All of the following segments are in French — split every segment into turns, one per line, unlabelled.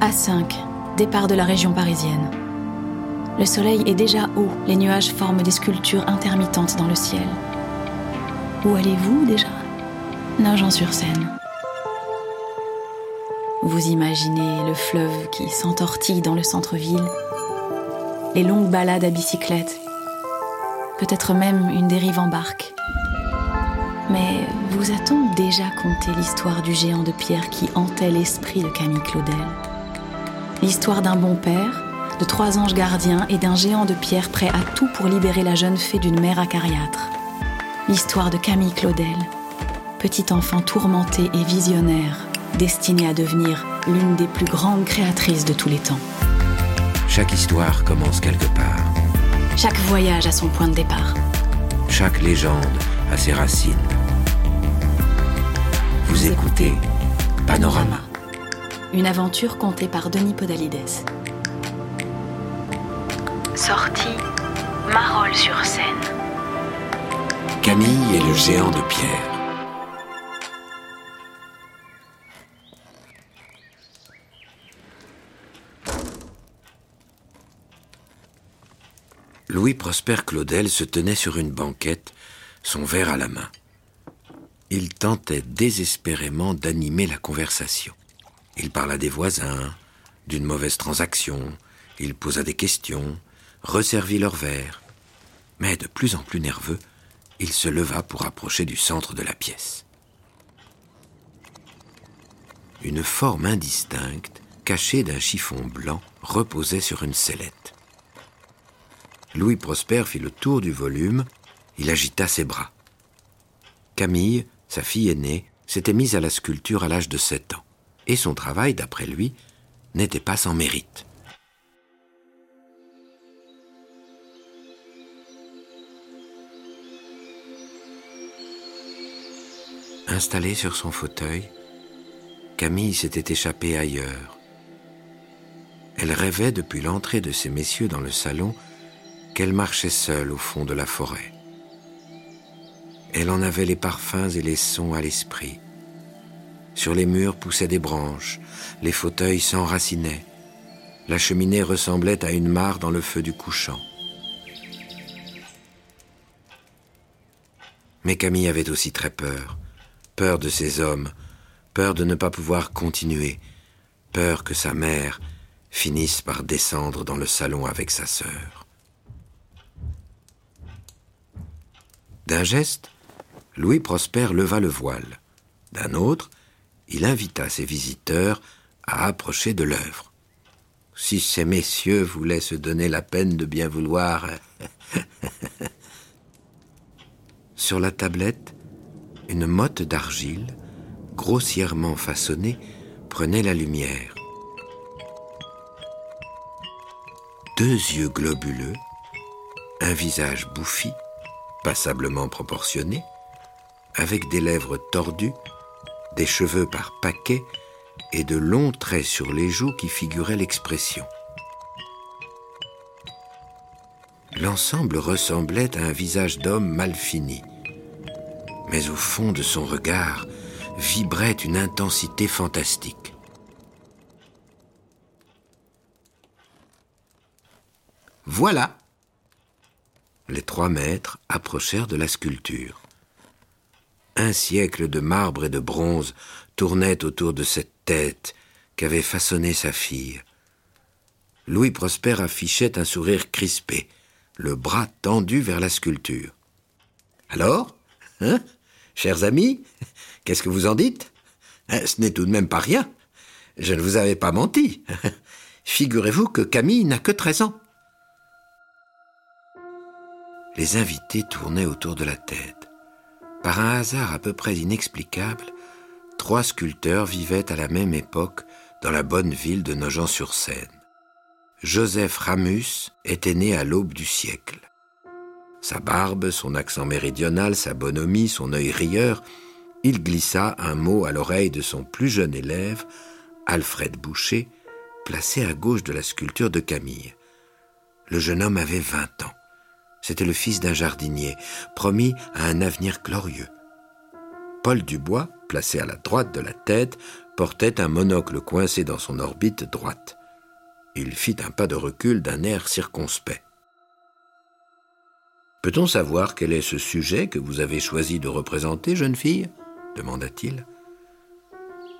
A5, départ de la région parisienne. Le soleil est déjà haut, les nuages forment des sculptures intermittentes dans le ciel. Où allez-vous déjà? Nogent-sur-Seine. Vous imaginez le fleuve qui s'entortille dans le centre-ville, les longues balades à bicyclette, peut-être même une dérive en barque. Mais vous a-t-on déjà conté l'histoire du géant de pierre qui hantait l'esprit de Camille Claudel? L'histoire d'un bon père, de trois anges gardiens et d'un géant de pierre prêt à tout pour libérer la jeune fée d'une mère acariâtre. L'histoire de Camille Claudel, petite enfant tourmentée et visionnaire, destinée à devenir l'une des plus grandes créatrices de tous les temps.
Chaque histoire commence quelque part.
Chaque voyage a son point de départ.
Chaque légende a ses racines. Vous écoutez Panorama.
Une aventure contée par Denis Podalides. Sortie Marolles sur Seine.
Camille et le géant de pierre. Louis Prosper Claudel se tenait sur une banquette, son verre à la main. Il tentait désespérément d'animer la conversation. Il parla des voisins, d'une mauvaise transaction, il posa des questions, resservit leur verre. Mais de plus en plus nerveux, il se leva pour approcher du centre de la pièce. Une forme indistincte, cachée d'un chiffon blanc, reposait sur une sellette. Louis Prosper fit le tour du volume, il agita ses bras. Camille, sa fille aînée, s'était mise à la sculpture à l'âge de sept ans, et son travail, d'après lui, n'était pas sans mérite. Installée sur son fauteuil, Camille s'était échappée ailleurs. Elle rêvait depuis l'entrée de ces messieurs dans le salon qu'elle marchait seule au fond de la forêt. Elle en avait les parfums et les sons à l'esprit. Sur les murs poussaient des branches, les fauteuils s'enracinaient. La cheminée ressemblait à une mare dans le feu du couchant. Mais Camille avait aussi très peur, peur de ces hommes, peur de ne pas pouvoir continuer, peur que sa mère finisse par descendre dans le salon avec sa sœur. D'un geste, Louis Prosper leva le voile. D'un autre, il invita ses visiteurs à approcher de l'œuvre. Si ces messieurs voulaient se donner la peine de bien vouloir. Sur la tablette, une motte d'argile, grossièrement façonnée, prenait la lumière. Deux yeux globuleux, un visage bouffi, passablement proportionné, avec des lèvres tordues, des cheveux par paquets et de longs traits sur les joues qui figuraient l'expression. L'ensemble ressemblait à un visage d'homme mal fini, mais au fond de son regard vibrait une intensité fantastique. Voilà, les trois maîtres approchèrent de la sculpture. Un siècle de marbre et de bronze tournait autour de cette tête qu'avait façonnée sa fille. Louis Prosper affichait un sourire crispé, le bras tendu vers la sculpture. Alors, hein, chers amis, qu'est-ce que vous en dites? Hein, Ce n'est tout de même pas rien. Je ne vous avais pas menti. Figurez-vous que Camille n'a que treize ans les invités tournaient autour de la tête. Par un hasard à peu près inexplicable, trois sculpteurs vivaient à la même époque dans la bonne ville de Nogent-sur-Seine. Joseph Ramus était né à l'aube du siècle. Sa barbe, son accent méridional, sa bonhomie, son œil rieur, il glissa un mot à l'oreille de son plus jeune élève, Alfred Boucher, placé à gauche de la sculpture de Camille. Le jeune homme avait vingt ans. C'était le fils d'un jardinier, promis à un avenir glorieux. Paul Dubois, placé à la droite de la tête, portait un monocle coincé dans son orbite droite. Il fit un pas de recul d'un air circonspect. Peut-on savoir quel est ce sujet que vous avez choisi de représenter, jeune fille? demanda-t-il.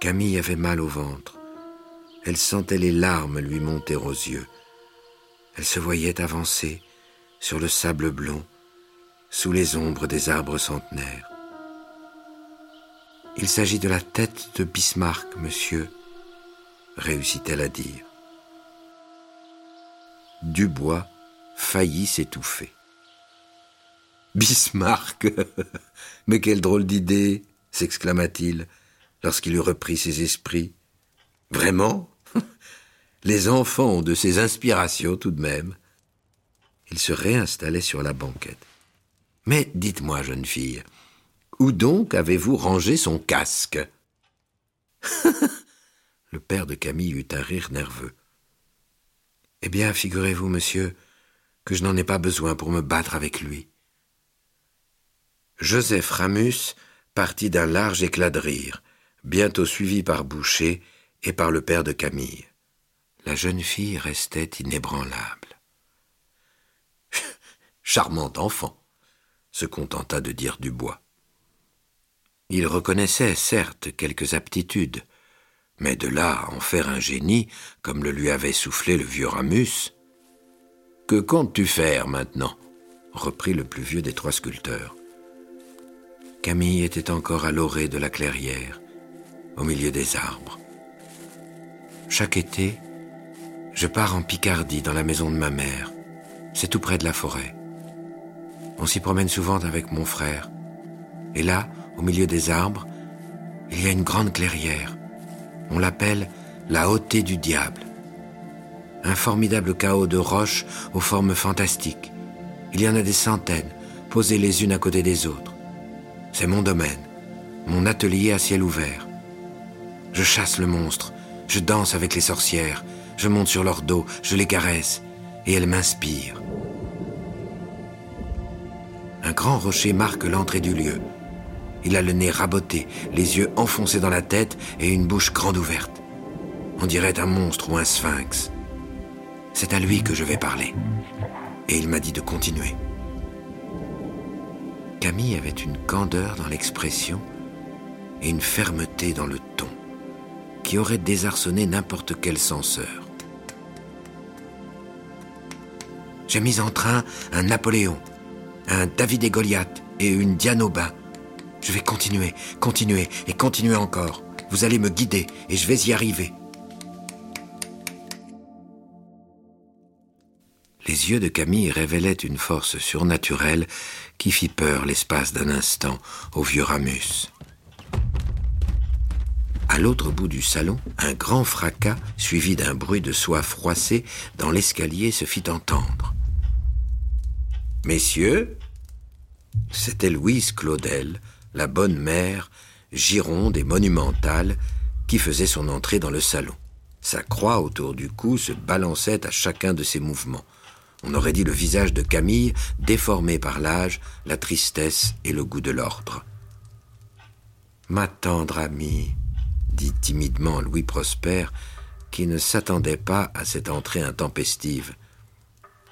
Camille avait mal au ventre. Elle sentait les larmes lui monter aux yeux. Elle se voyait avancer sur le sable blond, sous les ombres des arbres centenaires. Il s'agit de la tête de Bismarck, monsieur, réussit-elle à dire. Dubois faillit s'étouffer. Bismarck Mais quelle drôle d'idée s'exclama-t-il lorsqu'il eut repris ses esprits. Vraiment? Les enfants ont de ces inspirations tout de même. Il se réinstallait sur la banquette. Mais dites-moi, jeune fille, où donc avez-vous rangé son casque Le père de Camille eut un rire nerveux. Eh bien, figurez-vous, monsieur, que je n'en ai pas besoin pour me battre avec lui. Joseph Ramus partit d'un large éclat de rire, bientôt suivi par Boucher et par le père de Camille. La jeune fille restait inébranlable. Charmant enfant, se contenta de dire Dubois. Il reconnaissait, certes, quelques aptitudes, mais de là à en faire un génie, comme le lui avait soufflé le vieux Ramus. Que comptes-tu faire maintenant? reprit le plus vieux des trois sculpteurs. Camille était encore à l'orée de la clairière, au milieu des arbres. Chaque été, je pars en Picardie dans la maison de ma mère. C'est tout près de la forêt. On s'y promène souvent avec mon frère. Et là, au milieu des arbres, il y a une grande clairière. On l'appelle la Hauteur du diable. Un formidable chaos de roches aux formes fantastiques. Il y en a des centaines, posées les unes à côté des autres. C'est mon domaine, mon atelier à ciel ouvert. Je chasse le monstre, je danse avec les sorcières, je monte sur leur dos, je les caresse, et elles m'inspirent. Un grand rocher marque l'entrée du lieu. Il a le nez raboté, les yeux enfoncés dans la tête et une bouche grande ouverte. On dirait un monstre ou un sphinx. C'est à lui que je vais parler. Et il m'a dit de continuer. Camille avait une candeur dans l'expression et une fermeté dans le ton qui aurait désarçonné n'importe quel censeur. J'ai mis en train un Napoléon, un David et Goliath et une Diane. Je vais continuer, continuer et continuer encore. Vous allez me guider et je vais y arriver. Les yeux de Camille révélaient une force surnaturelle qui fit peur l'espace d'un instant au vieux Ramus. À l'autre bout du salon, un grand fracas, suivi d'un bruit de soie froissée, dans l'escalier se fit entendre. Messieurs, c'était Louise Claudel, la bonne mère, gironde et monumentale, qui faisait son entrée dans le salon. Sa croix autour du cou se balançait à chacun de ses mouvements. On aurait dit le visage de Camille, déformé par l'âge, la tristesse et le goût de l'ordre. Ma tendre amie, dit timidement Louis Prosper, qui ne s'attendait pas à cette entrée intempestive.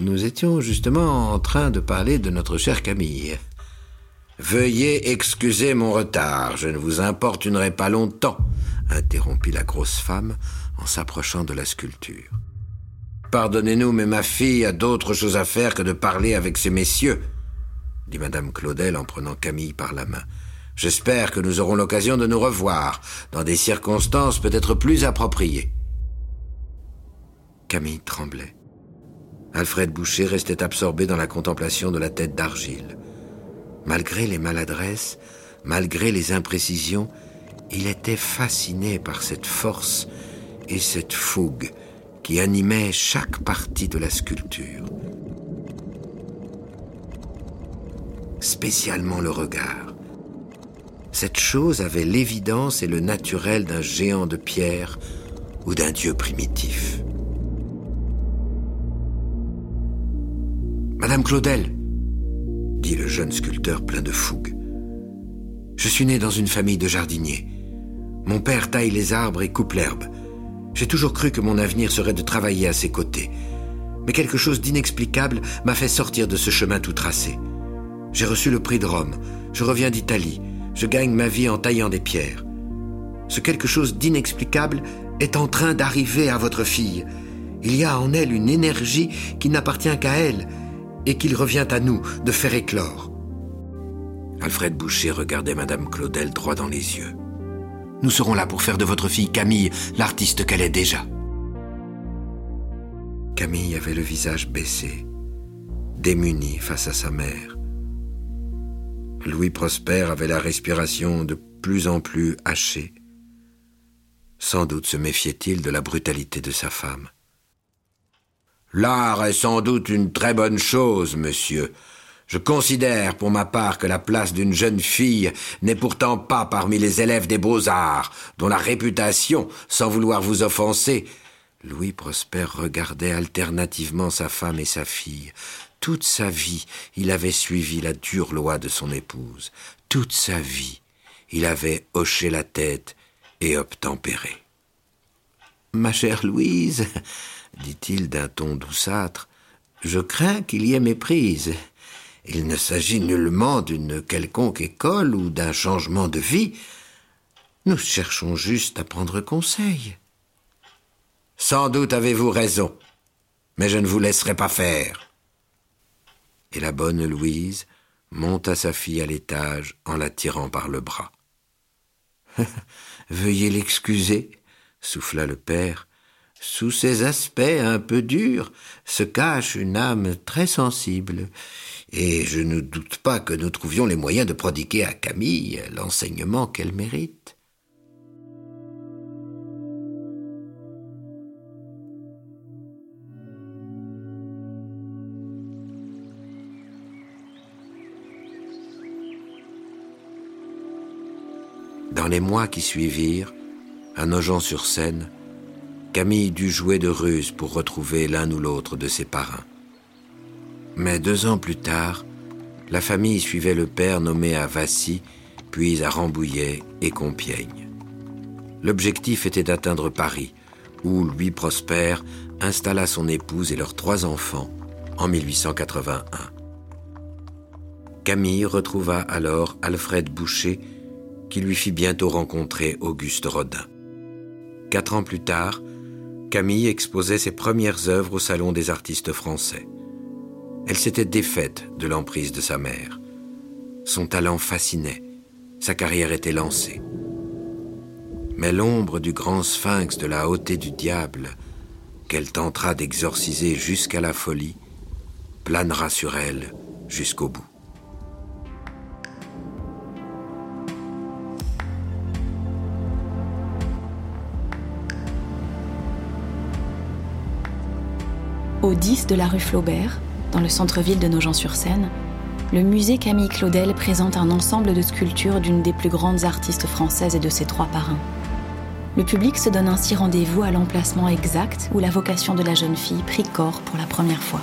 Nous étions justement en train de parler de notre chère Camille. Veuillez excuser mon retard, je ne vous importunerai pas longtemps, interrompit la grosse femme en s'approchant de la sculpture. Pardonnez-nous, mais ma fille a d'autres choses à faire que de parler avec ces messieurs, dit madame Claudel en prenant Camille par la main. J'espère que nous aurons l'occasion de nous revoir, dans des circonstances peut-être plus appropriées. Camille tremblait. Alfred Boucher restait absorbé dans la contemplation de la tête d'argile. Malgré les maladresses, malgré les imprécisions, il était fasciné par cette force et cette fougue qui animait chaque partie de la sculpture. Spécialement le regard. Cette chose avait l'évidence et le naturel d'un géant de pierre ou d'un dieu primitif. Madame Claudel, dit le jeune sculpteur plein de fougue, je suis né dans une famille de jardiniers. Mon père taille les arbres et coupe l'herbe. J'ai toujours cru que mon avenir serait de travailler à ses côtés. Mais quelque chose d'inexplicable m'a fait sortir de ce chemin tout tracé. J'ai reçu le prix de Rome, je reviens d'Italie, je gagne ma vie en taillant des pierres. Ce quelque chose d'inexplicable est en train d'arriver à votre fille. Il y a en elle une énergie qui n'appartient qu'à elle et qu'il revient à nous de faire éclore. Alfred Boucher regardait Madame Claudel droit dans les yeux. Nous serons là pour faire de votre fille Camille l'artiste qu'elle est déjà. Camille avait le visage baissé, démunie face à sa mère. Louis Prosper avait la respiration de plus en plus hachée. Sans doute se méfiait-il de la brutalité de sa femme. L'art est sans doute une très bonne chose, monsieur. Je considère pour ma part que la place d'une jeune fille n'est pourtant pas parmi les élèves des beaux-arts, dont la réputation, sans vouloir vous offenser, Louis Prosper regardait alternativement sa femme et sa fille. Toute sa vie, il avait suivi la dure loi de son épouse. Toute sa vie, il avait hoché la tête et obtempéré. Ma chère Louise, dit-il d'un ton douceâtre, je crains qu'il y ait méprise. Il ne s'agit nullement d'une quelconque école ou d'un changement de vie. Nous cherchons juste à prendre conseil. Sans doute avez-vous raison, mais je ne vous laisserai pas faire. Et la bonne Louise monta sa fille à l'étage en la tirant par le bras. Veuillez l'excuser, souffla le père. Sous ces aspects un peu durs se cache une âme très sensible, et je ne doute pas que nous trouvions les moyens de prodiguer à Camille l'enseignement qu'elle mérite. Dans les mois qui suivirent, à Nogent-sur-Seine, Camille dut jouer de ruse pour retrouver l'un ou l'autre de ses parrains. Mais deux ans plus tard, la famille suivait le père nommé à Vassy, puis à Rambouillet et Compiègne. L'objectif était d'atteindre Paris, où Louis Prosper installa son épouse et leurs trois enfants en 1881. Camille retrouva alors Alfred Boucher, qui lui fit bientôt rencontrer Auguste Rodin. Quatre ans plus tard, Camille exposait ses premières œuvres au Salon des artistes français. Elle s'était défaite de l'emprise de sa mère. Son talent fascinait, sa carrière était lancée. Mais l'ombre du grand sphinx de la hauteur du diable, qu'elle tentera d'exorciser jusqu'à la folie, planera sur elle jusqu'au bout.
Au 10 de la rue Flaubert, dans le centre-ville de Nogent-sur-Seine, le musée Camille Claudel présente un ensemble de sculptures d'une des plus grandes artistes françaises et de ses trois parrains. Le public se donne ainsi rendez-vous à l'emplacement exact où la vocation de la jeune fille prit corps pour la première fois.